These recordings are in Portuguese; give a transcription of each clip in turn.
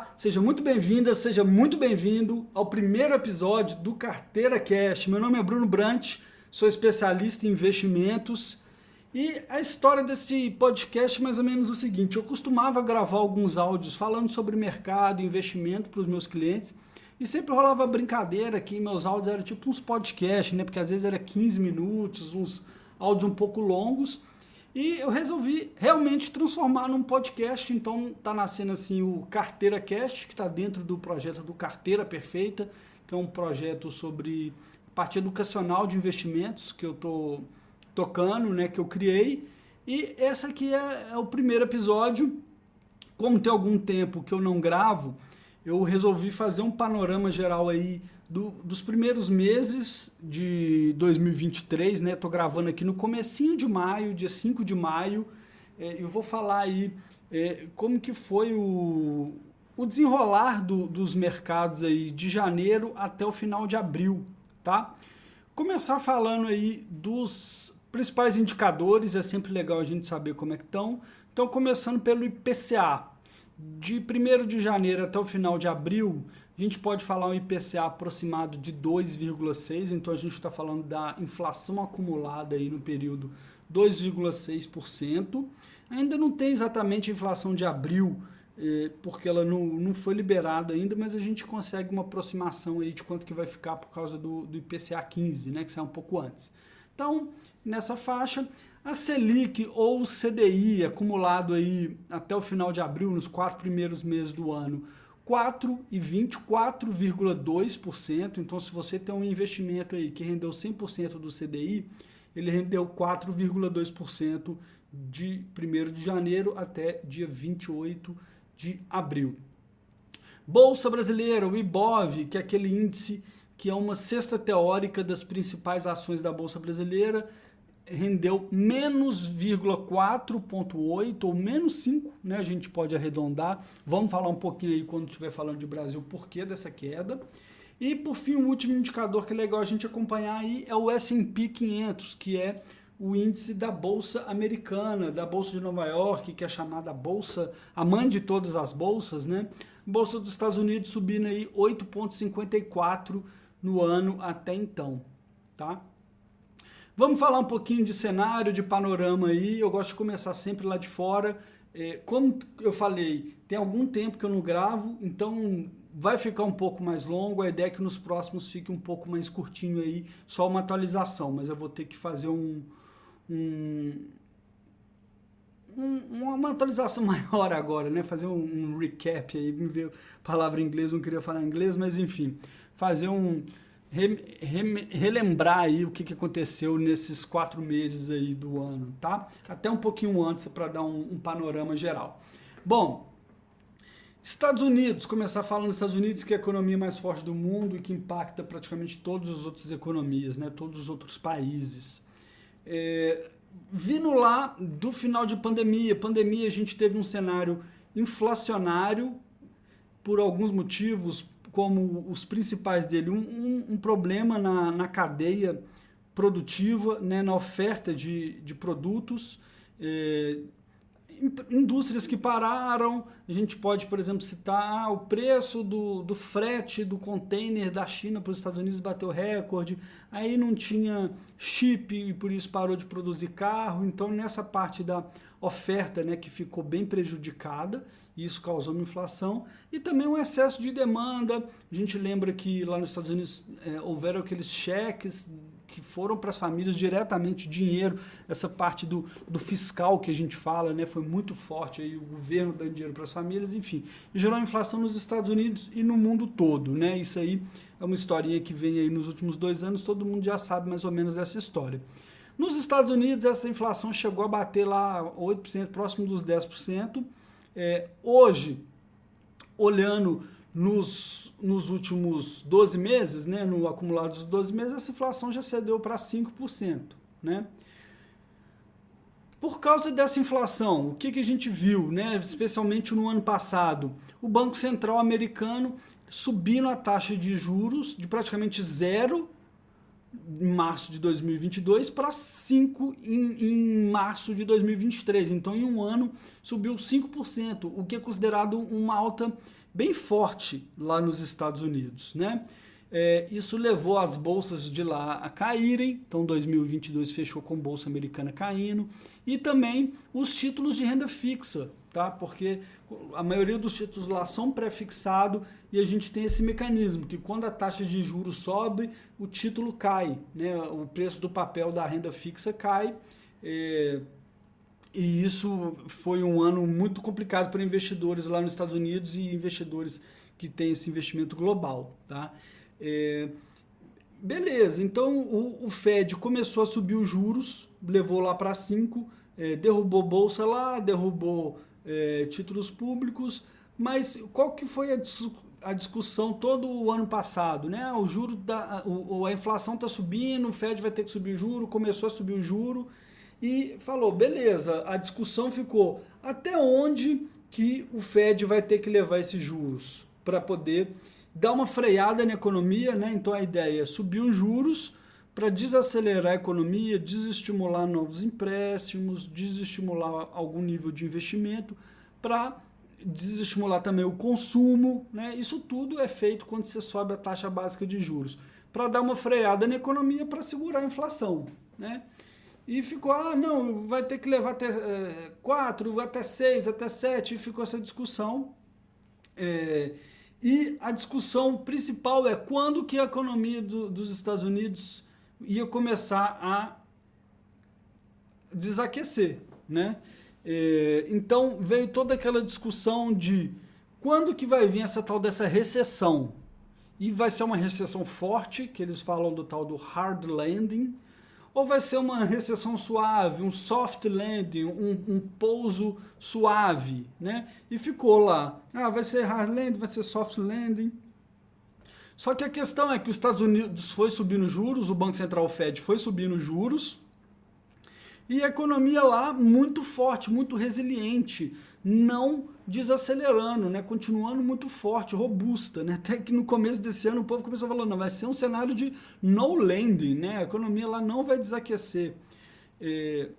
Olá, seja muito bem-vinda, seja muito bem-vindo ao primeiro episódio do Carteira Cash. Meu nome é Bruno Brant, sou especialista em investimentos e a história desse podcast é mais ou menos o seguinte: eu costumava gravar alguns áudios falando sobre mercado, investimento para os meus clientes e sempre rolava brincadeira que meus áudios eram tipo uns podcasts, né? Porque às vezes era 15 minutos, uns áudios um pouco longos. E eu resolvi realmente transformar num podcast, então tá nascendo assim o Carteira Cast, que está dentro do projeto do Carteira Perfeita, que é um projeto sobre parte educacional de investimentos que eu tô tocando, né, que eu criei. E esse aqui é, é o primeiro episódio. Como tem algum tempo que eu não gravo, eu resolvi fazer um panorama geral aí do, dos primeiros meses de 2023, né? Tô gravando aqui no comecinho de maio, dia 5 de maio. É, eu vou falar aí é, como que foi o, o desenrolar do, dos mercados aí de janeiro até o final de abril, tá? Começar falando aí dos principais indicadores, é sempre legal a gente saber como é que estão. Então, começando pelo IPCA. De 1 de janeiro até o final de abril, a gente pode falar um IPCA aproximado de 2,6%, então a gente está falando da inflação acumulada aí no período 2,6%. Ainda não tem exatamente a inflação de abril, eh, porque ela não, não foi liberada ainda, mas a gente consegue uma aproximação aí de quanto que vai ficar por causa do, do IPCA 15, né, que sai um pouco antes. Então, nessa faixa, a Selic ou CDI acumulado aí até o final de abril, nos quatro primeiros meses do ano, 4,24,2%. Então, se você tem um investimento aí que rendeu 100% do CDI, ele rendeu 4,2% de 1 de janeiro até dia 28 de abril. Bolsa Brasileira, o IBOV, que é aquele índice que é uma cesta teórica das principais ações da Bolsa Brasileira, rendeu menos 0,4,8 ou menos 5, né? A gente pode arredondar. Vamos falar um pouquinho aí quando estiver falando de Brasil, por que dessa queda. E por fim, o último indicador que é legal a gente acompanhar aí é o S&P 500, que é o índice da bolsa americana, da bolsa de Nova York, que é chamada bolsa, a mãe de todas as bolsas, né? Bolsa dos Estados Unidos subindo aí 8.54 no ano até então, tá? Vamos falar um pouquinho de cenário, de panorama aí. Eu gosto de começar sempre lá de fora. É, como eu falei, tem algum tempo que eu não gravo, então vai ficar um pouco mais longo. A ideia é que nos próximos fique um pouco mais curtinho aí, só uma atualização, mas eu vou ter que fazer um, um, um uma atualização maior agora, né? Fazer um, um recap aí, me ver palavra em inglês, não queria falar inglês, mas enfim, fazer um re, re, relembrar aí o que, que aconteceu nesses quatro meses aí do ano, tá? Até um pouquinho antes para dar um, um, panorama geral. Bom, Estados Unidos, começar falando dos Estados Unidos, que é a economia mais forte do mundo e que impacta praticamente todas as outras economias, né? Todos os outros países. É, vindo lá do final de pandemia, pandemia a gente teve um cenário inflacionário por alguns motivos, como os principais dele, um, um, um problema na, na cadeia produtiva, né, na oferta de, de produtos, eh, indústrias que pararam, a gente pode, por exemplo, citar ah, o preço do, do frete do container da China para os Estados Unidos bateu recorde, aí não tinha chip e por isso parou de produzir carro, então nessa parte da oferta né, que ficou bem prejudicada, isso causou uma inflação, e também um excesso de demanda, a gente lembra que lá nos Estados Unidos é, houveram aqueles cheques que foram para as famílias diretamente dinheiro, essa parte do, do fiscal que a gente fala, né, foi muito forte aí o governo dando dinheiro para as famílias, enfim, gerou inflação nos Estados Unidos e no mundo todo, né? Isso aí é uma historinha que vem aí nos últimos dois anos, todo mundo já sabe mais ou menos dessa história. Nos Estados Unidos, essa inflação chegou a bater lá 8%, próximo dos 10%. É, hoje, olhando nos, nos últimos 12 meses, né, no acumulado dos 12 meses, essa inflação já cedeu para 5%. Né? Por causa dessa inflação, o que, que a gente viu, né, especialmente no ano passado? O Banco Central americano subindo a taxa de juros de praticamente zero em março de 2022 para 5 em, em, março de 2023. Então, em um ano, subiu 5%, o que é considerado uma alta bem forte lá nos Estados Unidos, né? É, isso levou as bolsas de lá a caírem, então 2022 fechou com bolsa americana caindo, e também os títulos de renda fixa, tá? Porque a maioria dos títulos lá são pré-fixados e a gente tem esse mecanismo que quando a taxa de juros sobe, o título cai, né? O preço do papel da renda fixa cai. É, e isso foi um ano muito complicado para investidores lá nos Estados Unidos e investidores que têm esse investimento global, tá? É, beleza, então o, o, Fed começou a subir os juros, levou lá para 5, é, derrubou bolsa lá, derrubou é, títulos públicos, mas qual que foi a, a, discussão todo o ano passado? Né? O juro da, o, a inflação está subindo, o Fed vai ter que subir o juro, começou a subir o juro e falou, beleza, a discussão ficou até onde que o Fed vai ter que levar esses juros para poder dar uma freada na economia, né? Então a ideia é subir os juros para desacelerar a economia, desestimular novos empréstimos, desestimular algum nível de investimento, para desestimular também o consumo, né? Isso tudo é feito quando você sobe a taxa básica de juros, para dar uma freada na economia para segurar a inflação, né? E ficou, ah, não, vai ter que levar até é, 4, até 6, até 7, e ficou essa discussão. É, e a discussão principal é quando que a economia do, dos Estados Unidos ia começar a desaquecer, né? É, então veio toda aquela discussão de quando que vai vir essa tal dessa recessão e vai ser uma recessão forte que eles falam do tal do hard landing ou vai ser uma recessão suave, um soft landing, um, um pouso suave, né? E ficou lá. Ah, vai ser hard landing, vai ser soft landing. Só que a questão é que os Estados Unidos foi subindo juros, o Banco Central Fed foi subindo juros, e a economia lá muito forte, muito resiliente, não desacelerando, né? continuando muito forte, robusta. Né? Até que no começo desse ano o povo começou falar, não, vai ser um cenário de no landing, né? a economia lá não vai desaquecer. É,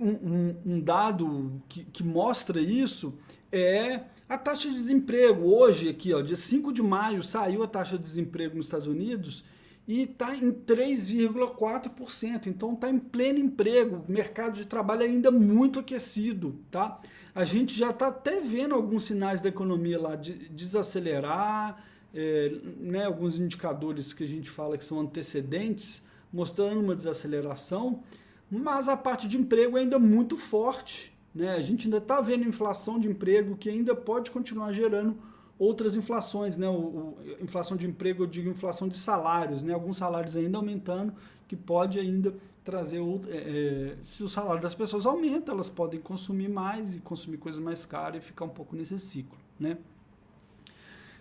um, um, um, dado que, que mostra isso é a taxa de desemprego. Hoje, aqui, ó, dia 5 de maio, saiu a taxa de desemprego nos Estados Unidos e está em 3,4%. Então está em pleno emprego, mercado de trabalho ainda muito aquecido, tá? A gente já está até vendo alguns sinais da economia lá de desacelerar, é, né, alguns indicadores que a gente fala que são antecedentes, mostrando uma desaceleração, mas a parte de emprego ainda muito forte. Né? A gente ainda está vendo inflação de emprego que ainda pode continuar gerando outras inflações, né? O, o, inflação de emprego, eu digo inflação de salários, né? Alguns salários ainda aumentando, que pode ainda trazer é, é, se o salário das pessoas aumenta, elas podem consumir mais e consumir coisas mais caras e ficar um pouco nesse ciclo, né?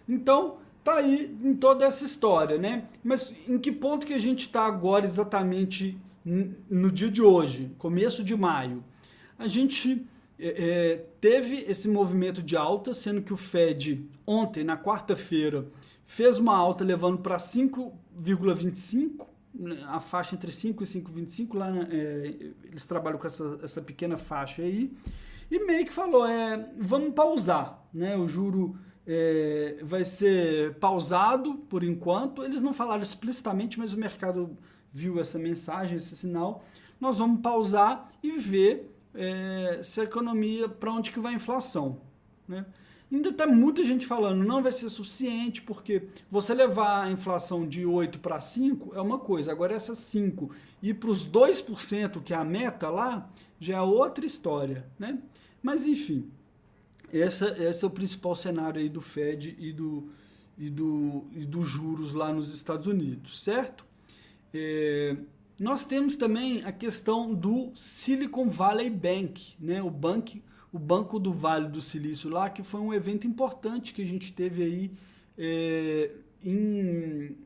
Então, tá aí em toda essa história, né? Mas em que ponto que a gente está agora exatamente no dia de hoje, começo de maio? A gente é, é, teve esse movimento de alta, sendo que o Fed ontem, na quarta-feira, fez uma alta levando para 5,25, né, a faixa entre 5 e 5,25, lá é, eles trabalham com essa, essa pequena faixa aí, e meio que falou, é, vamos pausar, né? O juro é, vai ser pausado por enquanto. Eles não falaram explicitamente, mas o mercado viu essa mensagem, esse sinal. Nós vamos pausar e ver é, se a economia, para onde que vai a inflação. Né? Ainda está muita gente falando, não vai ser suficiente, porque você levar a inflação de 8 para 5 é uma coisa, agora essa 5 ir para os 2%, que é a meta lá, já é outra história. Né? Mas enfim, essa, esse é o principal cenário aí do Fed e do, e do, e dos juros lá nos Estados Unidos, certo? É, nós temos também a questão do Silicon Valley Bank, né? o, banco, o Banco do Vale do Silício lá, que foi um evento importante que a gente teve aí é, em,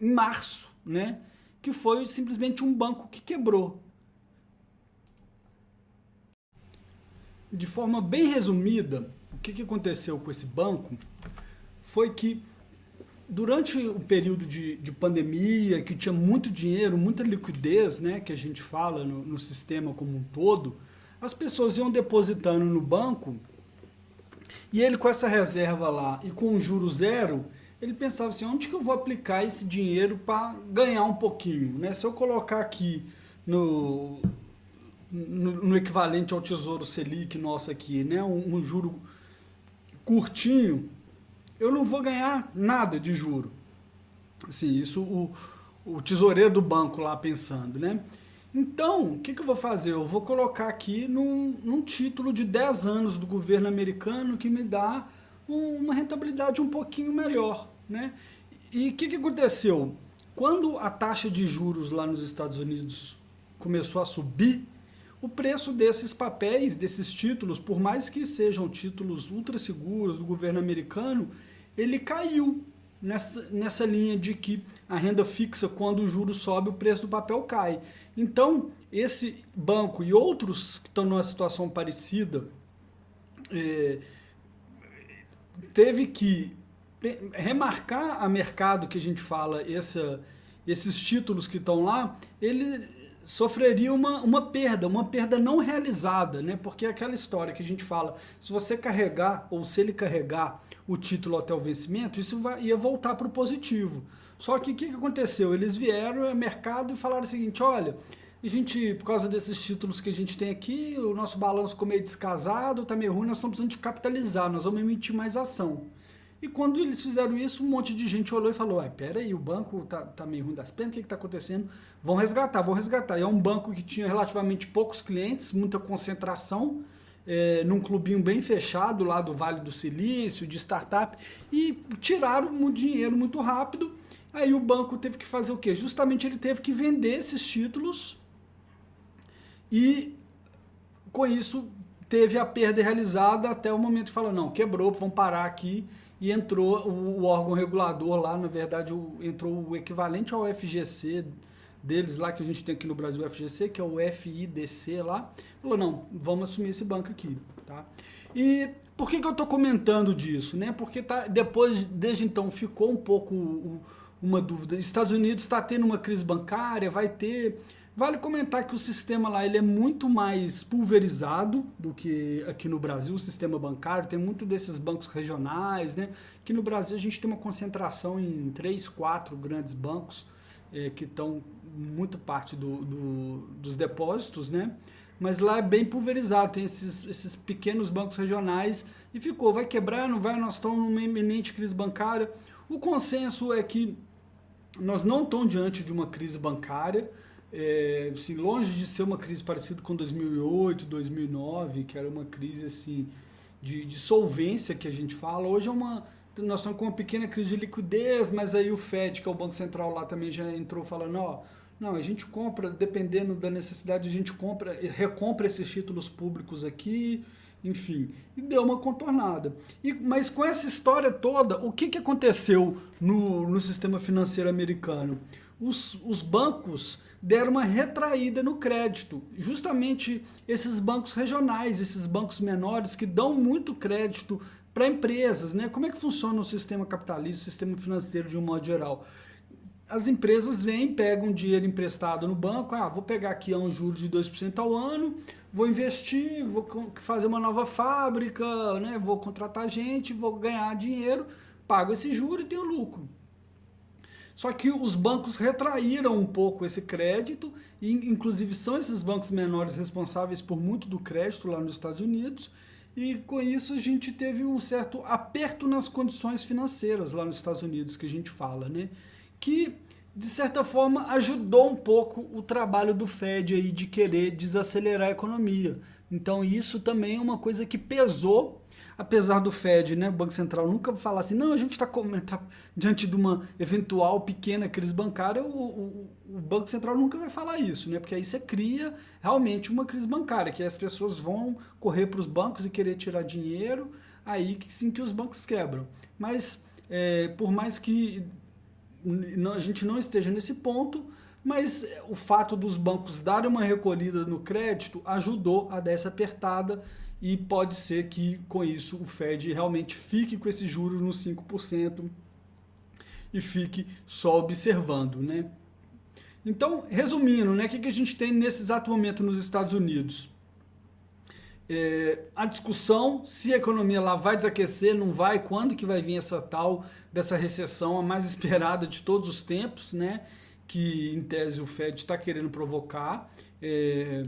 em março, né? que foi simplesmente um banco que quebrou. De forma bem resumida, o que, que aconteceu com esse banco foi que durante o período de, de, pandemia, que tinha muito dinheiro, muita liquidez, né, que a gente fala no, no, sistema como um todo, as pessoas iam depositando no banco E ele com essa reserva lá e com o juro zero, ele pensava assim, onde que eu vou aplicar esse dinheiro para ganhar um pouquinho? Né? Se eu colocar aqui no, no, no, equivalente ao Tesouro Selic nosso aqui, né? um, um juro curtinho, eu não vou ganhar nada de juro. Assim, isso o, o tesoureiro do banco lá pensando, né? Então, o que, que eu vou fazer? Eu vou colocar aqui num, num título de 10 anos do governo americano que me dá um, uma rentabilidade um pouquinho melhor, né? E o que, que aconteceu? Quando a taxa de juros lá nos Estados Unidos começou a subir, o preço desses papéis, desses títulos, por mais que sejam títulos ultra seguros do governo americano, ele caiu nessa, nessa linha de que a renda fixa, quando o juro sobe, o preço do papel cai. Então, esse banco e outros que estão numa situação parecida, é, teve que remarcar a mercado que a gente fala, essa, esses títulos que estão lá, ele sofreria uma, uma perda, uma perda não realizada, né? Porque é aquela história que a gente fala, se você carregar ou se ele carregar o título até o vencimento, isso vai, ia voltar para o positivo. Só que o que, que aconteceu? Eles vieram ao mercado e falaram o seguinte: olha, a gente, por causa desses títulos que a gente tem aqui, o nosso balanço ficou meio descasado, está meio ruim, nós estamos precisando de capitalizar, nós vamos emitir mais ação. E quando eles fizeram isso, um monte de gente olhou e falou: ah, peraí, o banco tá, tá meio ruim das pernas, o que está acontecendo? Vão resgatar, vão resgatar. E é um banco que tinha relativamente poucos clientes, muita concentração, é, num clubinho bem fechado lá do Vale do Silício, de startup, e tiraram o dinheiro muito rápido. Aí o banco teve que fazer o quê? Justamente ele teve que vender esses títulos e com isso teve a perda realizada até o momento que falou, não, quebrou, vamos parar aqui e entrou o, órgão regulador lá, na verdade, o, entrou o equivalente ao FGC deles lá, que a gente tem aqui no Brasil, o FGC, que é o FIDC lá, falou, não, vamos assumir esse banco aqui, tá? E por que, que eu estou comentando disso? Né? Porque tá, depois, desde então, ficou um pouco uma dúvida. Estados Unidos está tendo uma crise bancária, vai ter Vale comentar que o sistema lá ele é muito mais pulverizado do que aqui no Brasil, o sistema bancário. Tem muito desses bancos regionais, né? Aqui no Brasil a gente tem uma concentração em três, quatro grandes bancos é, que estão muito parte do, do, dos depósitos, né? Mas lá é bem pulverizado, tem esses, esses pequenos bancos regionais e ficou, vai quebrar, não vai, nós estamos numa iminente crise bancária. O consenso é que nós não estamos diante de uma crise bancária, é, assim, longe de ser uma crise parecida com 2008, 2009, que era uma crise assim de, de solvência que a gente fala, hoje é uma nós estamos com uma pequena crise de liquidez, mas aí o Fed, que é o Banco Central lá também já entrou falando, ó, não, a gente compra, dependendo da necessidade, a gente compra, recompra esses títulos públicos aqui, enfim, e deu uma contornada. E, mas com essa história toda, o que, que aconteceu no, no sistema financeiro americano? Os, os bancos deram uma retraída no crédito. Justamente esses bancos regionais, esses bancos menores que dão muito crédito para empresas, né? Como é que funciona o sistema capitalista, o sistema financeiro de um modo geral? As empresas vêm, pegam dinheiro emprestado no banco, ah, vou pegar aqui a um juro de 2% ao ano, vou investir, vou fazer uma nova fábrica, né? vou contratar gente, vou ganhar dinheiro, pago esse juro e tenho lucro. Só que os bancos retraíram um pouco esse crédito, e inclusive são esses bancos menores responsáveis por muito do crédito lá nos Estados Unidos, e com isso a gente teve um certo aperto nas condições financeiras lá nos Estados Unidos, que a gente fala, né? Que de certa forma ajudou um pouco o trabalho do Fed aí de querer desacelerar a economia. Então isso também é uma coisa que pesou apesar do Fed, né, o Banco Central, nunca falar assim, não, a gente está tá diante de uma eventual pequena crise bancária, o, o, o, Banco Central nunca vai falar isso, né, porque aí você cria realmente uma crise bancária, que as pessoas vão correr para os bancos e querer tirar dinheiro, aí que sim que os bancos quebram. Mas, é, por mais que a gente não esteja nesse ponto, mas o fato dos bancos darem uma recolhida no crédito ajudou a dar essa apertada e pode ser que com isso o Fed realmente fique com esses juros nos 5% e fique só observando, né? Então, resumindo, né, o que, que a gente tem nesse exato momento nos Estados Unidos? é, a discussão se a economia lá vai desaquecer, não vai, quando que vai vir essa tal dessa recessão a mais esperada de todos os tempos, né? Que em tese o Fed está querendo provocar. É,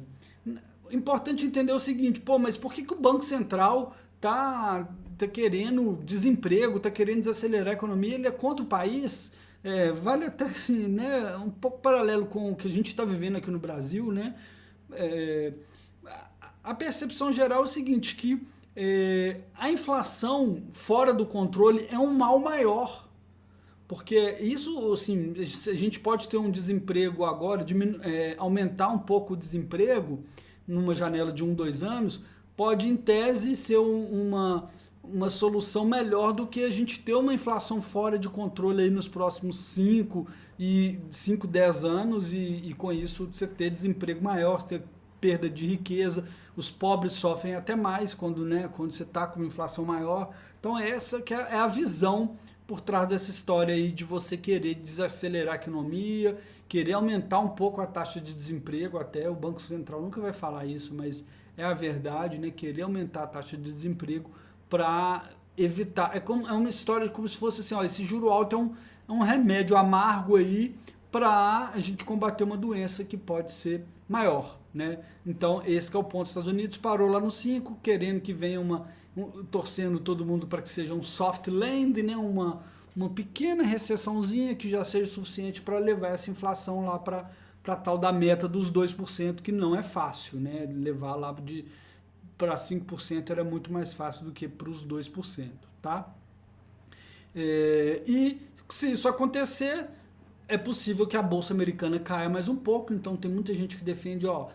importante entender o seguinte, pô, mas por que, que o Banco Central tá, tá querendo desemprego, tá querendo desacelerar a economia? Ele é contra o país? É, vale até assim, né? Um pouco paralelo com o que a gente está vivendo aqui no Brasil, né? É, a percepção geral é o seguinte, que é, a inflação fora do controle é um mal maior. Porque isso, assim, a gente pode ter um desemprego agora, é, aumentar um pouco o desemprego numa janela de um, dois anos, pode, em tese, ser um, uma, uma solução melhor do que a gente ter uma inflação fora de controle aí nos próximos 5 e 5, 10 anos e, e com isso você ter desemprego maior, ter perda de riqueza, os pobres sofrem até mais quando, né, quando você está com uma inflação maior. Então essa que é, é a visão por trás dessa história aí de você querer desacelerar a economia, querer aumentar um pouco a taxa de desemprego, até o Banco Central nunca vai falar isso, mas é a verdade, né? Querer aumentar a taxa de desemprego para evitar. É, como, é uma história como se fosse assim: ó, esse juro alto é um, é um remédio amargo aí para a gente combater uma doença que pode ser maior. Né? Então, esse é o ponto. Os Estados Unidos parou lá no 5, querendo que venha uma. Um, torcendo todo mundo para que seja um soft land, né? uma, uma pequena recessãozinha que já seja suficiente para levar essa inflação lá para para tal da meta dos 2%, que não é fácil, né? Levar lá de para 5% era muito mais fácil do que para os 2%, tá? É, e se isso acontecer, é possível que a bolsa americana caia mais um pouco, então tem muita gente que defende, ó,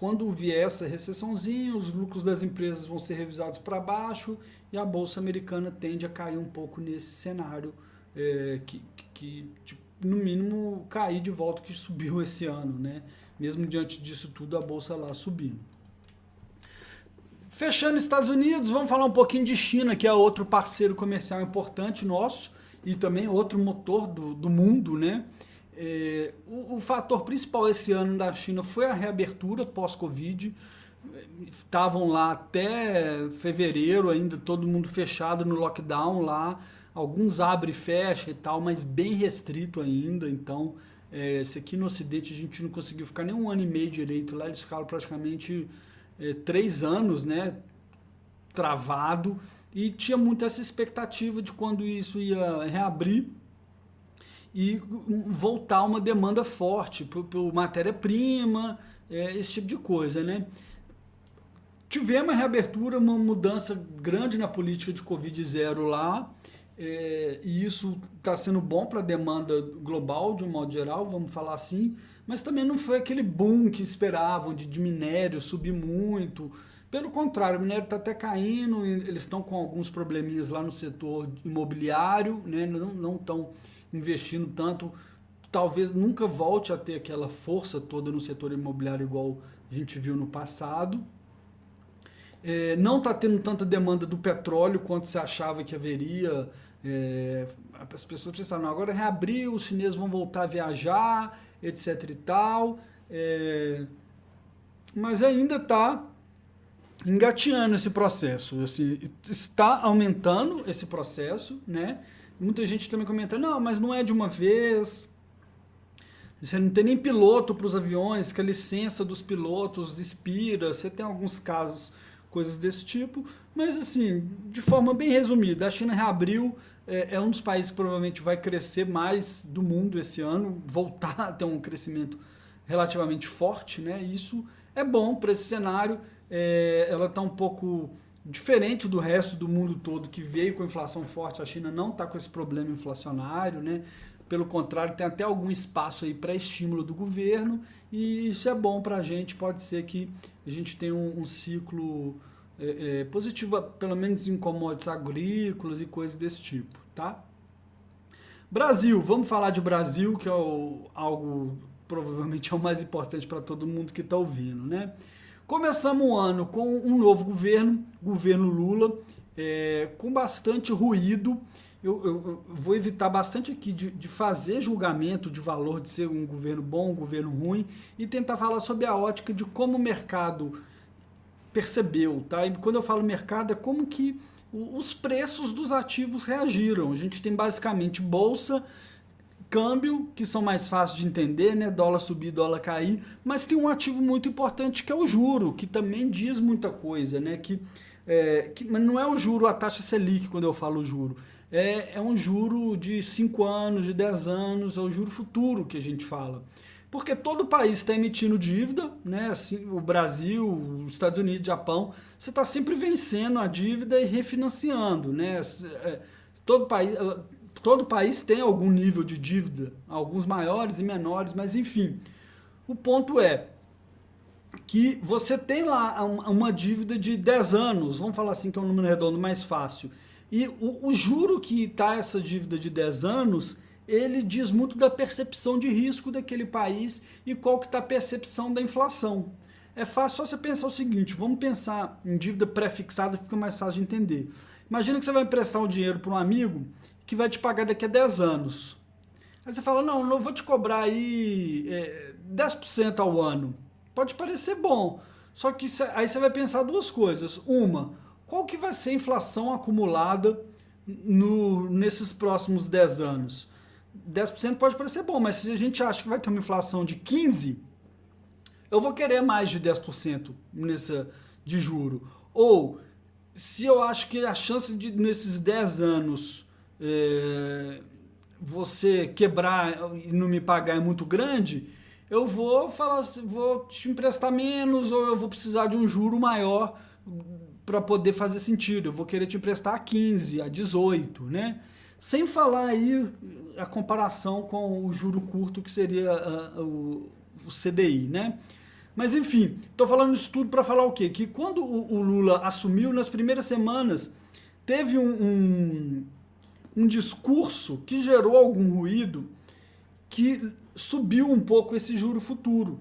quando vier essa recessãozinha, os lucros das empresas vão ser revisados para baixo e a bolsa americana tende a cair um pouco nesse cenário é, que, que tipo, no mínimo cair de volta que subiu esse ano, né? Mesmo diante disso tudo, a bolsa lá subindo. Fechando Estados Unidos, vamos falar um pouquinho de China, que é outro parceiro comercial importante nosso e também outro motor do, do mundo, né? É, o, o, fator principal esse ano da China foi a reabertura pós-Covid. Estavam lá até fevereiro, ainda todo mundo fechado no lockdown lá. Alguns abre e fecha e tal, mas bem restrito ainda. Então, é, esse aqui no Ocidente a gente não conseguiu ficar nem um ano e meio direito lá. Eles ficaram praticamente é, três anos, né? Travado e tinha muito essa expectativa de quando isso ia reabrir e voltar uma demanda forte por, matéria-prima, é, esse tipo de coisa, né? Tivemos a reabertura, uma mudança grande na política de Covid zero lá, é, e isso está sendo bom para a demanda global, de um modo geral, vamos falar assim, mas também não foi aquele boom que esperavam de, de minério subir muito, pelo contrário, o minério está até caindo, eles estão com alguns probleminhas lá no setor imobiliário, né? não estão investindo tanto. Talvez nunca volte a ter aquela força toda no setor imobiliário igual a gente viu no passado. É, não está tendo tanta demanda do petróleo quanto se achava que haveria. É, as pessoas pensaram, agora reabriu, os chineses vão voltar a viajar, etc e tal. É, mas ainda está engateando esse processo. Assim, está aumentando esse processo, né? Muita gente também comenta, não, mas não é de uma vez. Você não tem nem piloto para os aviões, que a licença dos pilotos expira. Você tem alguns casos, coisas desse tipo. Mas, assim, de forma bem resumida, a China reabriu. É, é um dos países que provavelmente vai crescer mais do mundo esse ano, voltar a ter um crescimento relativamente forte, né? Isso é bom para esse cenário é, ela está um pouco diferente do resto do mundo todo que veio com inflação forte. A China não está com esse problema inflacionário, né? Pelo contrário, tem até algum espaço aí para estímulo do governo e isso é bom para a gente. Pode ser que a gente tenha um, um ciclo é, é, positivo, pelo menos em commodities agrícolas e coisas desse tipo, tá? Brasil, vamos falar de Brasil, que é o, algo provavelmente é o mais importante para todo mundo que está ouvindo, né? Começamos o ano com um novo governo, governo Lula, é, com bastante ruído. Eu, eu, eu, vou evitar bastante aqui de, de, fazer julgamento de valor de ser um governo bom, um governo ruim, e tentar falar sobre a ótica de como o mercado percebeu, tá? E quando eu falo mercado, é como que os preços dos ativos reagiram. A gente tem basicamente bolsa, câmbio, que são mais fáceis de entender, né? Dólar subir, dólar cair, mas tem um ativo muito importante que é o juro, que também diz muita coisa, né? Que, é, que mas não é o juro, a taxa Selic, quando eu falo juro. É, é um juro de 5 anos, de 10 anos, é o juro futuro que a gente fala porque todo país está emitindo dívida, né? Assim, o Brasil, os Estados Unidos, Japão, você está sempre vencendo a dívida e refinanciando, né? É, todo país, todo país tem algum nível de dívida, alguns maiores e menores, mas enfim. O ponto é que você tem lá uma dívida de 10 anos, vamos falar assim que é um número redondo mais fácil, e o, o juro que está essa dívida de 10 anos ele diz muito da percepção de risco daquele país e qual que está a percepção da inflação. É fácil só você pensar o seguinte, vamos pensar em dívida pré-fixada, fica mais fácil de entender. Imagina que você vai emprestar um dinheiro para um amigo que vai te pagar daqui a 10 anos. Aí você fala, não, não vou te cobrar aí é, 10% ao ano. Pode parecer bom, só que aí você vai pensar duas coisas. Uma, qual que vai ser a inflação acumulada no, nesses próximos 10 anos? 10% pode parecer bom, mas se a gente acha que vai ter uma inflação de 15%, eu vou querer mais de 10% nessa, de juro. Ou, se eu acho que a chance de, nesses 10 anos, é, você quebrar e não me pagar é muito grande, eu vou falar, vou te emprestar menos ou eu vou precisar de um juro maior para poder fazer sentido. Eu vou querer te emprestar a 15, a 18, né? Sem falar aí a comparação com o juro curto, que seria uh, o, o, CDI, né? Mas enfim, estou falando isso tudo para falar o quê? Que quando o, o, Lula assumiu, nas primeiras semanas, teve um, um, um discurso que gerou algum ruído que subiu um pouco esse juro futuro.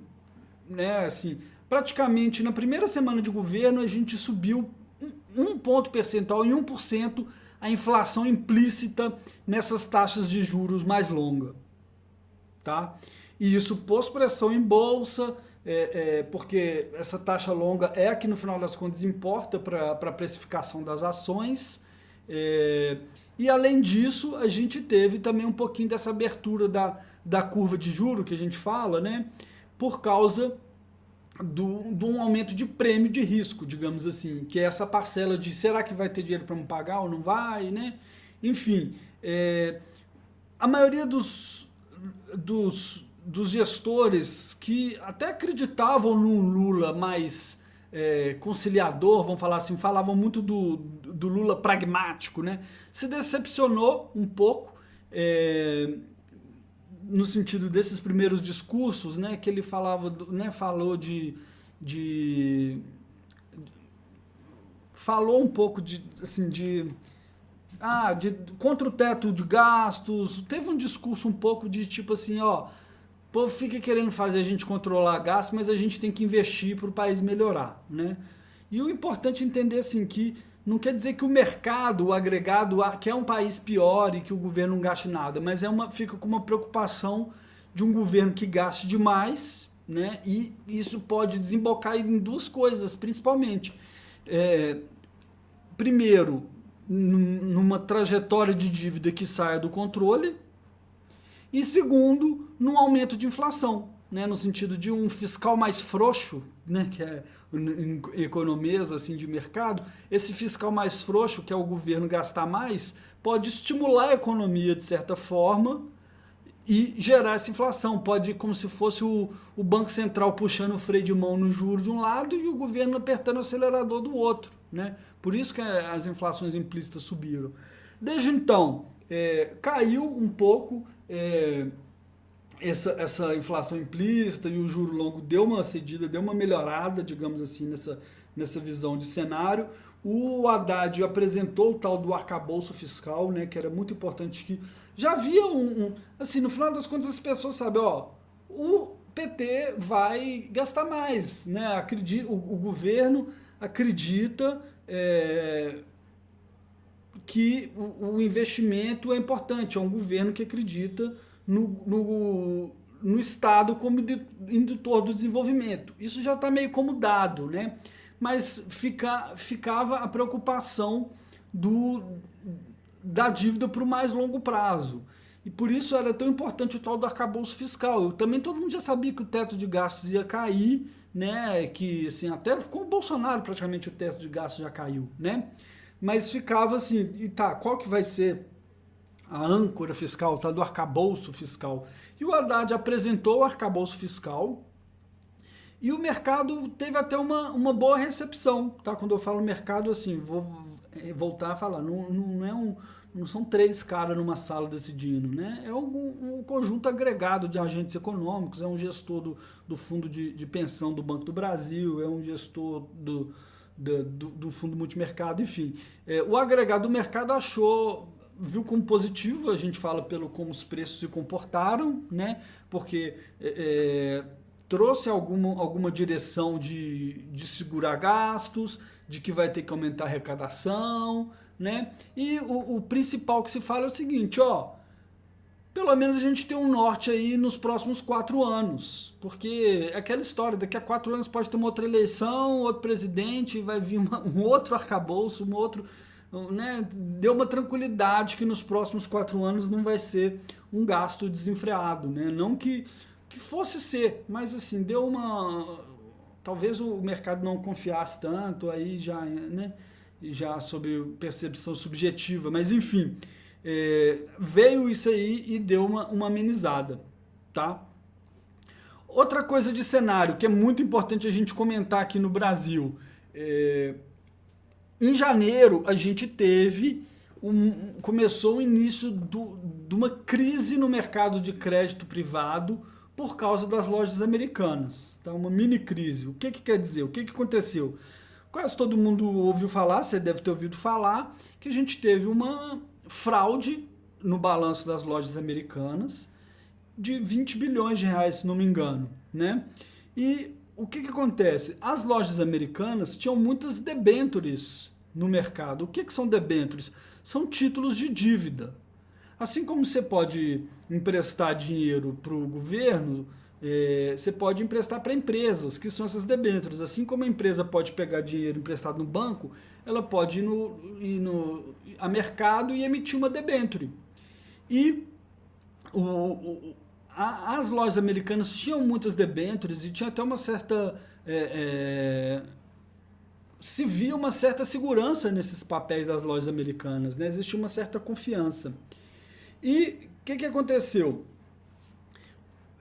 Né? Assim, praticamente na primeira semana de governo a gente subiu um, ponto percentual em 1% a inflação implícita nessas taxas de juros mais longas. Tá? E isso pôs pressão em bolsa, é, é, porque essa taxa longa é a que no final das contas importa para a precificação das ações. É, e além disso, a gente teve também um pouquinho dessa abertura da, da curva de juro que a gente fala, né? Por causa do, de um aumento de prêmio de risco, digamos assim, que é essa parcela de será que vai ter dinheiro para me pagar ou não vai, né? Enfim, é, a maioria dos, dos, dos gestores que até acreditavam num Lula mais é, conciliador, vamos falar assim, falavam muito do, do Lula pragmático, né? Se decepcionou um pouco. É, no sentido desses primeiros discursos, né, que ele falava, né, falou de, de falou um pouco de assim de ah, de contra o teto de gastos, teve um discurso um pouco de tipo assim, ó, o povo fica querendo fazer a gente controlar gastos, mas a gente tem que investir para o país melhorar, né? E o importante é entender assim que não quer dizer que o mercado, o agregado, quer um país pior e que o governo não gaste nada, mas é uma, fica com uma preocupação de um governo que gaste demais, né? E isso pode desembocar em duas coisas, principalmente. É, primeiro, numa trajetória de dívida que saia do controle, e segundo, num aumento de inflação né, no sentido de um fiscal mais frouxo, né, que é economias assim de mercado, esse fiscal mais frouxo, que é o governo gastar mais, pode estimular a economia de certa forma e gerar essa inflação. Pode como se fosse o, o Banco Central puxando o freio de mão no juro de um lado e o governo apertando o acelerador do outro. Né? Por isso que as inflações implícitas subiram. Desde então, é, caiu um pouco. É, essa, essa inflação implícita e o juro longo deu uma cedida, deu uma melhorada, digamos assim, nessa, nessa visão de cenário. O Haddad apresentou o tal do arcabouço fiscal, né, que era muito importante que já havia um, um assim, no final das contas as pessoas sabem, ó, o PT vai gastar mais, né? Acredita, o, o governo acredita é, que o, o investimento é importante, é um governo que acredita no, no, no Estado como indutor do desenvolvimento. Isso já está meio como dado, né? mas fica, ficava a preocupação do, da dívida para o mais longo prazo. E por isso era tão importante o tal do arcabouço fiscal. Eu, também todo mundo já sabia que o teto de gastos ia cair, né? Que assim, até com o Bolsonaro praticamente o teto de gastos já caiu, né? Mas ficava assim, e tá, qual que vai ser a âncora fiscal, tá, do arcabouço fiscal? E o Haddad apresentou o arcabouço fiscal, e o mercado teve até uma, uma boa recepção, tá? Quando eu falo mercado, assim, vou voltar a falar, não, não é um não são três caras numa sala decidindo, né? É um, um, conjunto agregado de agentes econômicos, é um gestor do, do fundo de, de pensão do Banco do Brasil, é um gestor do, do, do fundo multimercado, enfim. É, o agregado do mercado achou, viu como positivo, a gente fala pelo como os preços se comportaram, né? Porque é, é trouxe alguma, alguma direção de, de segurar gastos, de que vai ter que aumentar a arrecadação, né? E o, o principal que se fala é o seguinte, ó, pelo menos a gente tem um norte aí nos próximos quatro anos. Porque é aquela história, daqui a quatro anos pode ter uma outra eleição, outro presidente, vai vir uma, um outro arcabouço, um outro. Né? Deu uma tranquilidade que nos próximos quatro anos não vai ser um gasto desenfreado. Né? Não que, que fosse ser, mas assim, deu uma. Talvez o mercado não confiasse tanto, aí já. Né? já sobre percepção subjetiva, mas enfim, é, veio isso aí e deu uma, uma amenizada, tá? Outra coisa de cenário que é muito importante a gente comentar aqui no Brasil, é, em janeiro a gente teve um, começou o início do, de uma crise no mercado de crédito privado por causa das lojas americanas, tá? Uma mini crise. O que, que quer dizer? O que, que aconteceu? quase todo mundo ouviu falar, você deve ter ouvido falar, que a gente teve uma fraude no balanço das lojas americanas de 20 bilhões de reais, se não me engano, né? E o que, que acontece? As lojas americanas tinham muitas debentures no mercado. O que, que são debentures? São títulos de dívida. Assim como você pode emprestar dinheiro para o governo, é, você pode emprestar para empresas, que são essas debêntures. Assim como a empresa pode pegar dinheiro emprestado no banco, ela pode ir no, ir no a mercado e emitir uma debênture. E o, o, a, as lojas americanas tinham muitas debêntures e tinha até uma certa. É, é, se via uma certa segurança nesses papéis das lojas americanas, né? existia uma certa confiança. E o que, que aconteceu?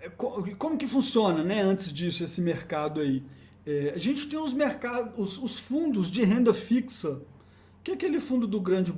É, como que funciona, né, antes disso, esse mercado aí? É, a gente tem os mercados, os, os, fundos de renda fixa, que é aquele fundo do grande,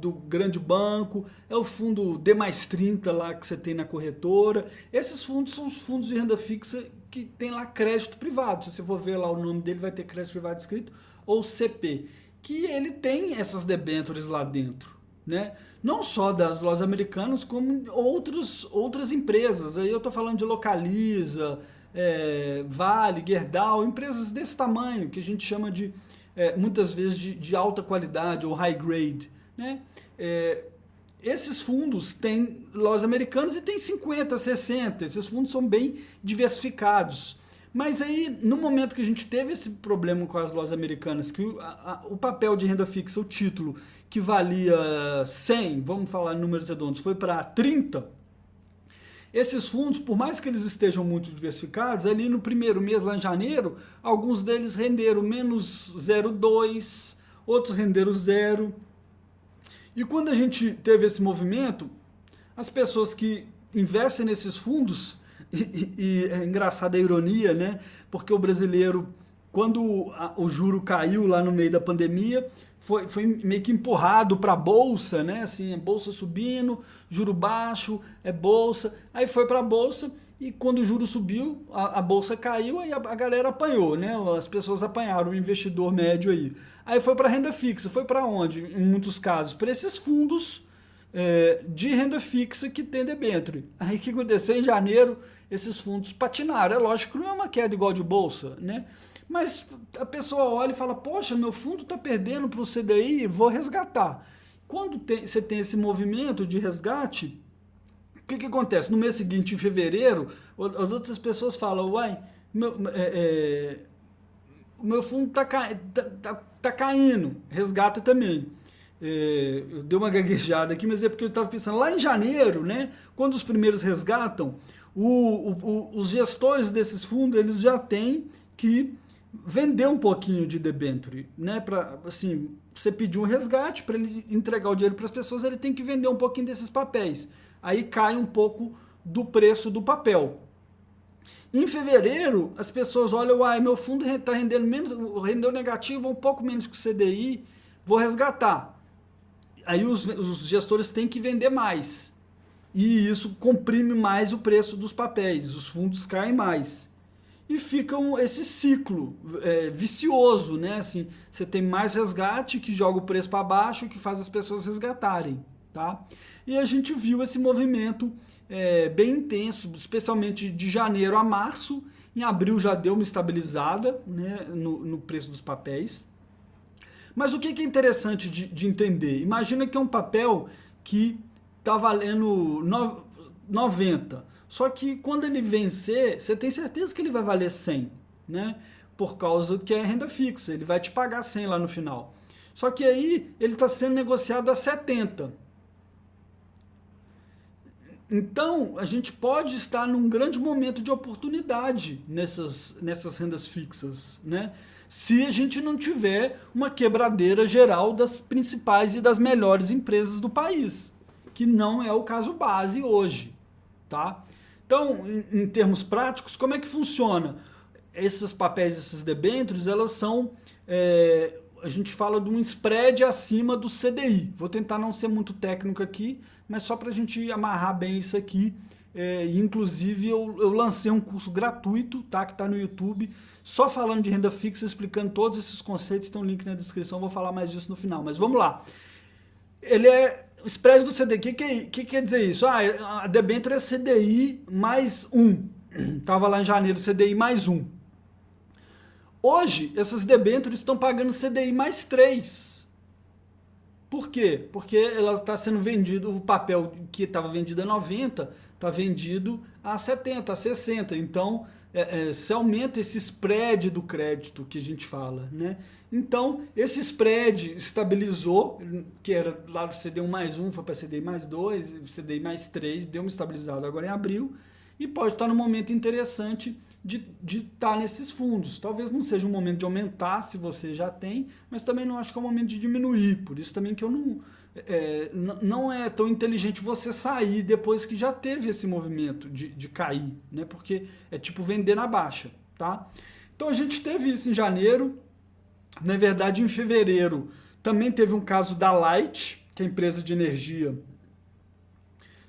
do grande banco, é o fundo D mais 30 lá que você tem na corretora. Esses fundos são os fundos de renda fixa que tem lá crédito privado. Se você for ver lá o nome dele, vai ter crédito privado escrito, ou CP. Que ele tem essas debêntures lá dentro né? Não só das lojas americanas, como outros, outras empresas. Aí eu estou falando de Localiza, é, Vale, Gerdau, empresas desse tamanho, que a gente chama de, é, muitas vezes, de, de, alta qualidade ou high grade. Né? É, esses fundos têm lojas americanas e tem 50, 60. Esses fundos são bem diversificados. Mas aí, no momento que a gente teve esse problema com as lojas americanas, que o, a, o papel de renda fixa, o título, que valia 100, vamos falar em números redondos, foi para 30, esses fundos, por mais que eles estejam muito diversificados, ali no primeiro mês, lá em janeiro, alguns deles renderam menos 0,2, outros renderam zero. E quando a gente teve esse movimento, as pessoas que investem nesses fundos, e, e, e é engraçada a ironia, né? Porque o brasileiro, quando a, o juro caiu lá no meio da pandemia, foi, foi meio que empurrado para a bolsa, né? Assim, a bolsa subindo, juro baixo, é bolsa. Aí foi para a bolsa e quando o juro subiu, a, a bolsa caiu, aí a, a, galera apanhou, né? As pessoas apanharam, o investidor médio aí. Aí foi para renda fixa, foi para onde? Em muitos casos, para esses fundos é, de renda fixa que tem debênture. Aí o que aconteceu em janeiro? Esses fundos patinaram. É lógico não é uma queda igual de bolsa, né? Mas a pessoa olha e fala: Poxa, meu fundo está perdendo para o CDI, vou resgatar. Quando tem, você tem esse movimento de resgate, o que, que acontece? No mês seguinte, em fevereiro, as outras pessoas falam: Uai, meu, é, é, meu fundo está tá, tá, tá caindo, resgata também. É, eu dei uma gaguejada aqui, mas é porque eu estava pensando, lá em janeiro, né, quando os primeiros resgatam, o, o, o, os gestores desses fundos eles já têm que vender um pouquinho de debenture, né? Para assim, você pedir um resgate para ele entregar o dinheiro para as pessoas, ele tem que vender um pouquinho desses papéis. Aí cai um pouco do preço do papel. Em fevereiro, as pessoas olham, uai, meu fundo está rendendo menos, rendeu negativo um pouco menos que o CDI, vou resgatar. Aí os, os gestores têm que vender mais. E isso comprime mais o preço dos papéis, os fundos caem mais. E fica um, esse ciclo é, vicioso, né? Assim, você tem mais resgate que joga o preço para baixo, que faz as pessoas resgatarem, tá? E a gente viu esse movimento é, bem intenso, especialmente de janeiro a março. Em abril já deu uma estabilizada né, no, no preço dos papéis. Mas o que é interessante de, de entender? Imagina que é um papel que está valendo 90. Só que quando ele vencer, você tem certeza que ele vai valer 100, né? Por causa que é renda fixa, ele vai te pagar 100 lá no final. Só que aí ele está sendo negociado a 70. Então, a gente pode estar num grande momento de oportunidade nessas, nessas rendas fixas, né? Se a gente não tiver uma quebradeira geral das principais e das melhores empresas do país que não é o caso base hoje, tá? Então, em, em termos práticos, como é que funciona? Esses papéis, esses debêntures, elas são é, a gente fala de um spread acima do CDI. Vou tentar não ser muito técnico aqui, mas só para a gente amarrar bem isso aqui. É, inclusive, eu, eu, lancei um curso gratuito, tá? Que está no YouTube, só falando de renda fixa, explicando todos esses conceitos. Tem um link na descrição, vou falar mais disso no final. Mas vamos lá. Ele é spread do CDI, o que, que, que, quer dizer isso? Ah, a debênture é CDI mais 1. Estava lá em janeiro, CDI mais 1. Hoje, essas debêntures estão pagando CDI mais 3. Por quê? Porque ela está sendo vendido, o papel que estava vendido a 90 está vendido a 70, a 60. Então, é, é, se aumenta esse spread do crédito que a gente fala, né? Então, esse spread estabilizou, que era lá do CDI mais 1, foi para CDI mais 2, CDI mais 3, deu uma estabilizada agora em abril, e pode estar no momento interessante de estar tá nesses fundos. Talvez não seja um momento de aumentar se você já tem, mas também não acho que é um momento de diminuir. Por isso também que eu não, é, não é tão inteligente você sair depois que já teve esse movimento de, de cair, né? Porque é tipo vender na baixa, tá? Então a gente teve isso em janeiro, na verdade em fevereiro também teve um caso da Light, que é a empresa de energia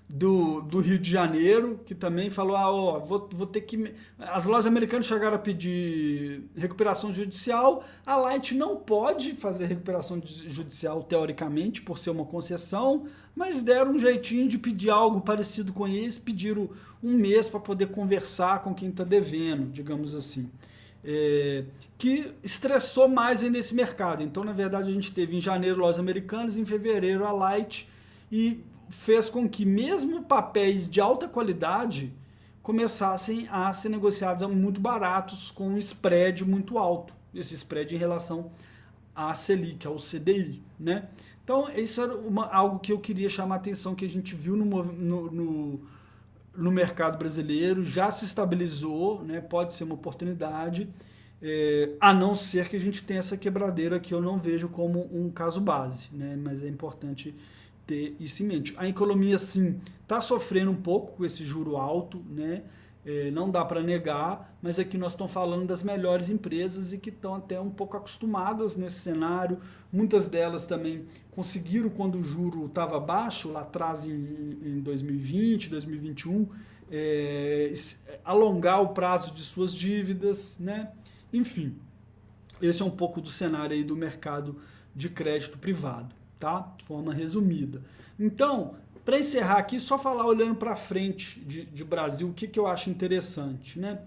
do, do Rio de Janeiro, que também falou: ah, ó, vou, vou ter que. As lojas americanas chegaram a pedir recuperação judicial. A Light não pode fazer recuperação judicial, teoricamente, por ser uma concessão, mas deram um jeitinho de pedir algo parecido com esse, pediram um mês para poder conversar com quem está devendo, digamos assim. É, que estressou mais aí nesse mercado. Então, na verdade, a gente teve em janeiro lojas americanas, em fevereiro a Light, e fez com que mesmo papéis de alta qualidade começassem a ser negociados a muito baratos com um spread muito alto, esse spread em relação à Selic, ao CDI, né? Então, isso era uma, algo que eu queria chamar a atenção, que a gente viu no, no, no, no mercado brasileiro, já se estabilizou, né? pode ser uma oportunidade, é, a não ser que a gente tenha essa quebradeira que eu não vejo como um caso base, né? mas é importante ter isso em mente. A economia, sim, está sofrendo um pouco com esse juro alto, né? É, não dá para negar, mas aqui nós estamos falando das melhores empresas e que estão até um pouco acostumadas nesse cenário. Muitas delas também conseguiram, quando o juro estava baixo, lá atrás em, em 2020, 2021, é, alongar o prazo de suas dívidas, né? Enfim, esse é um pouco do cenário aí do mercado de crédito privado tá? De forma resumida. Então, para encerrar aqui, só falar olhando para frente de, de, Brasil, o que, que eu acho interessante, né?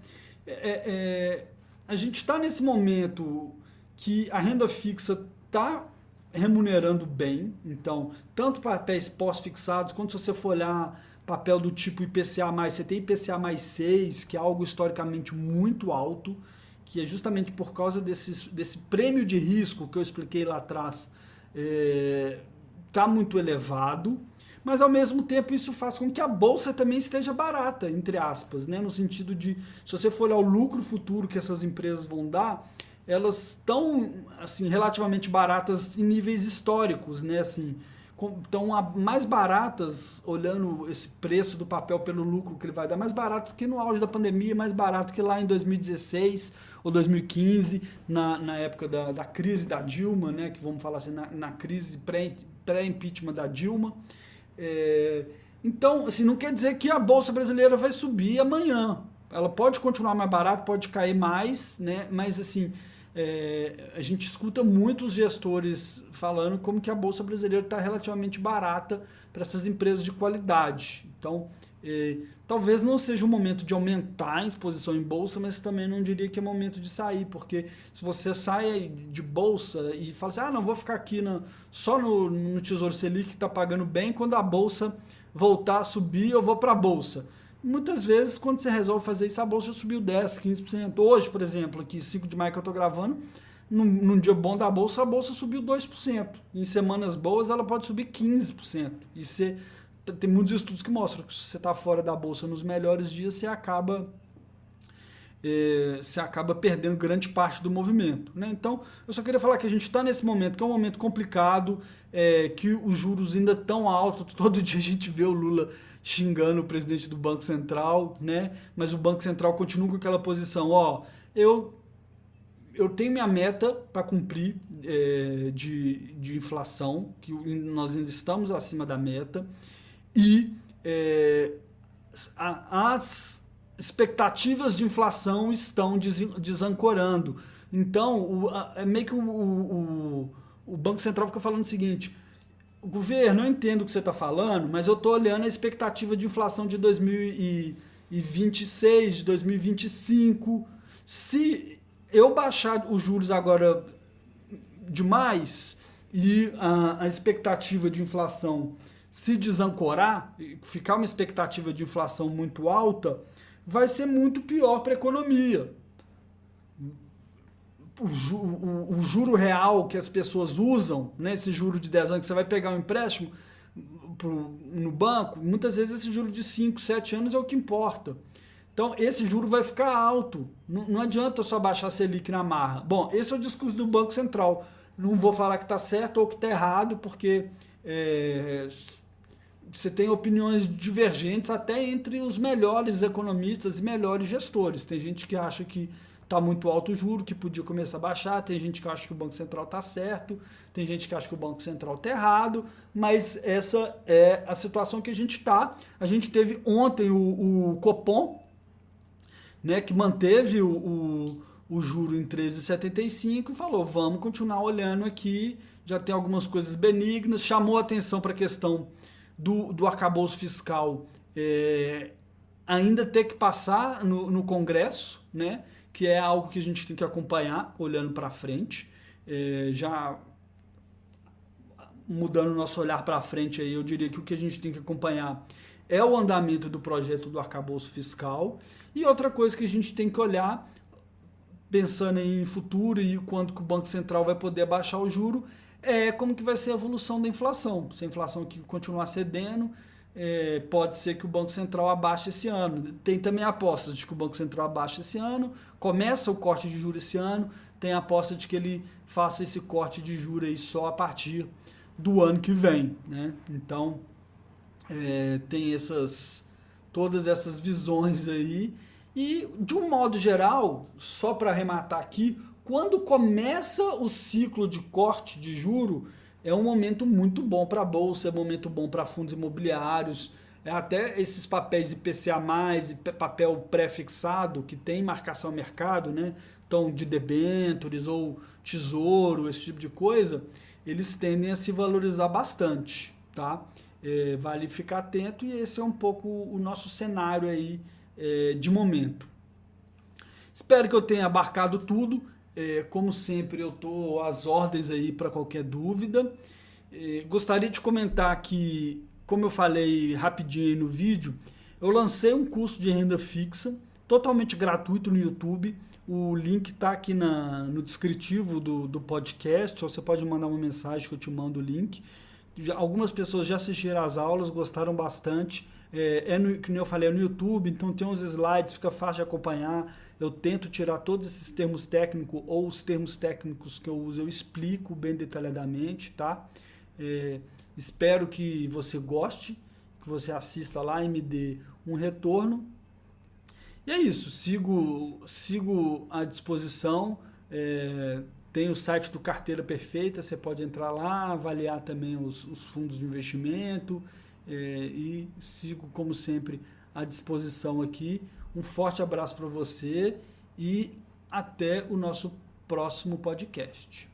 É, é, é a gente está nesse momento que a renda fixa está remunerando bem, então, tanto papéis pós-fixados, quanto se você for olhar papel do tipo IPCA+, você tem IPCA mais 6, que é algo historicamente muito alto, que é justamente por causa desse, desse prêmio de risco que eu expliquei lá atrás, está é, tá muito elevado, mas ao mesmo tempo isso faz com que a bolsa também esteja barata, entre aspas, né? no sentido de, se você for olhar o lucro futuro que essas empresas vão dar, elas estão assim, relativamente baratas em níveis históricos, né? Assim, estão mais baratas, olhando esse preço do papel pelo lucro que ele vai dar, mais barato que no auge da pandemia, mais barato que lá em 2016 ou 2015, na, na época da, da crise da Dilma, né, que vamos falar assim, na, na crise pré-impeachment pré da Dilma. É, então, assim, não quer dizer que a Bolsa Brasileira vai subir amanhã. Ela pode continuar mais barata, pode cair mais, né, mas assim é, a gente escuta muitos gestores falando como que a bolsa brasileira está relativamente barata para essas empresas de qualidade. Então, é, talvez não seja o momento de aumentar a exposição em bolsa, mas também não diria que é momento de sair, porque se você sai de bolsa e fala assim, ah, não, vou ficar aqui na, só no, no Tesouro Selic que está pagando bem, quando a bolsa voltar a subir, eu vou para a bolsa Muitas vezes, quando você resolve fazer isso, a bolsa subiu 10%, 15%. Hoje, por exemplo, aqui 5 de maio que eu estou gravando, num, num, dia bom da bolsa, a bolsa subiu 2%. Em semanas boas, ela pode subir 15%. E tem muitos estudos que mostram que se você está fora da bolsa nos melhores dias, você acaba é, você acaba perdendo grande parte do movimento. Né? Então, eu só queria falar que a gente está nesse momento, que é um momento complicado, é, que os juros ainda estão altos. Todo dia a gente vê o Lula xingando o presidente do Banco Central, né? Mas o Banco Central continua com aquela posição, ó, eu eu tenho minha meta para cumprir é, de, de inflação, que nós ainda estamos acima da meta, e é, as expectativas de inflação estão desancorando. Então, o, é meio que o, o, o Banco Central fica falando o seguinte: governo, eu entendo o que você está falando, mas eu estou olhando a expectativa de inflação de 2026, de 2025. Se eu baixar os juros agora demais e a, a expectativa de inflação se desancorar, ficar uma expectativa de inflação muito alta, vai ser muito pior para a economia o, o, o, juro real que as pessoas usam, né, esse juro de 10 anos que você vai pegar um empréstimo pro, no banco, muitas vezes esse juro de 5, 7 anos é o que importa. Então, esse juro vai ficar alto. Não, não adianta só baixar Selic na marra. Bom, esse é o discurso do Banco Central. Não vou falar que está certo ou que está errado, porque é, você tem opiniões divergentes até entre os melhores economistas e melhores gestores. Tem gente que acha que está muito alto o juro, que podia começar a baixar. Tem gente que acha que o Banco Central está certo, tem gente que acha que o Banco Central está errado, mas essa é a situação que a gente está. A gente teve ontem o, o Copom, né, que manteve o, o, o juro em 13,75 e falou: vamos continuar olhando aqui. Já tem algumas coisas benignas, chamou atenção para a questão do, do arcabouço fiscal é, ainda ter que passar no, no Congresso, né? que é algo que a gente tem que acompanhar olhando para frente. É, já mudando o nosso olhar para frente, aí, eu diria que o que a gente tem que acompanhar é o andamento do projeto do arcabouço fiscal. E outra coisa que a gente tem que olhar, pensando em futuro e quando que o Banco Central vai poder baixar o juro, é como que vai ser a evolução da inflação. Se a inflação aqui continuar cedendo, é, pode ser que o Banco Central abaixe esse ano. Tem também apostas de que o Banco Central abaixe esse ano, começa o corte de juros esse ano, tem aposta de que ele faça esse corte de juros aí só a partir do ano que vem. Né? Então, é, tem essas todas essas visões aí. E, de um modo geral, só para arrematar aqui, quando começa o ciclo de corte de juro, é um momento muito bom para a bolsa, é um momento bom para fundos imobiliários, é até esses papéis IPCA+, papel pré-fixado, que tem marcação ao mercado, né? Então, de debêntures ou tesouro, esse tipo de coisa, eles tendem a se valorizar bastante, tá? É, vale ficar atento e esse é um pouco o nosso cenário aí é, de momento. Espero que eu tenha abarcado tudo. É, como sempre, eu estou às ordens aí para qualquer dúvida. É, gostaria de comentar que, como eu falei rapidinho aí no vídeo, eu lancei um curso de renda fixa totalmente gratuito no YouTube. O link está aqui na, no descritivo do, do podcast, ou você pode mandar uma mensagem que eu te mando o link. Já, algumas pessoas já assistiram às aulas, gostaram bastante. É, é no, como eu falei, é no YouTube, então tem uns slides, fica fácil de acompanhar. Eu tento tirar todos esses termos técnicos ou os termos técnicos que eu uso, eu explico bem detalhadamente, tá? É, espero que você goste, que você assista lá e me dê um retorno. E é isso, sigo, sigo à disposição. É, tem o site do Carteira Perfeita, você pode entrar lá, avaliar também os, os fundos de investimento é, e sigo, como sempre, à disposição aqui. Um forte abraço para você e até o nosso próximo podcast.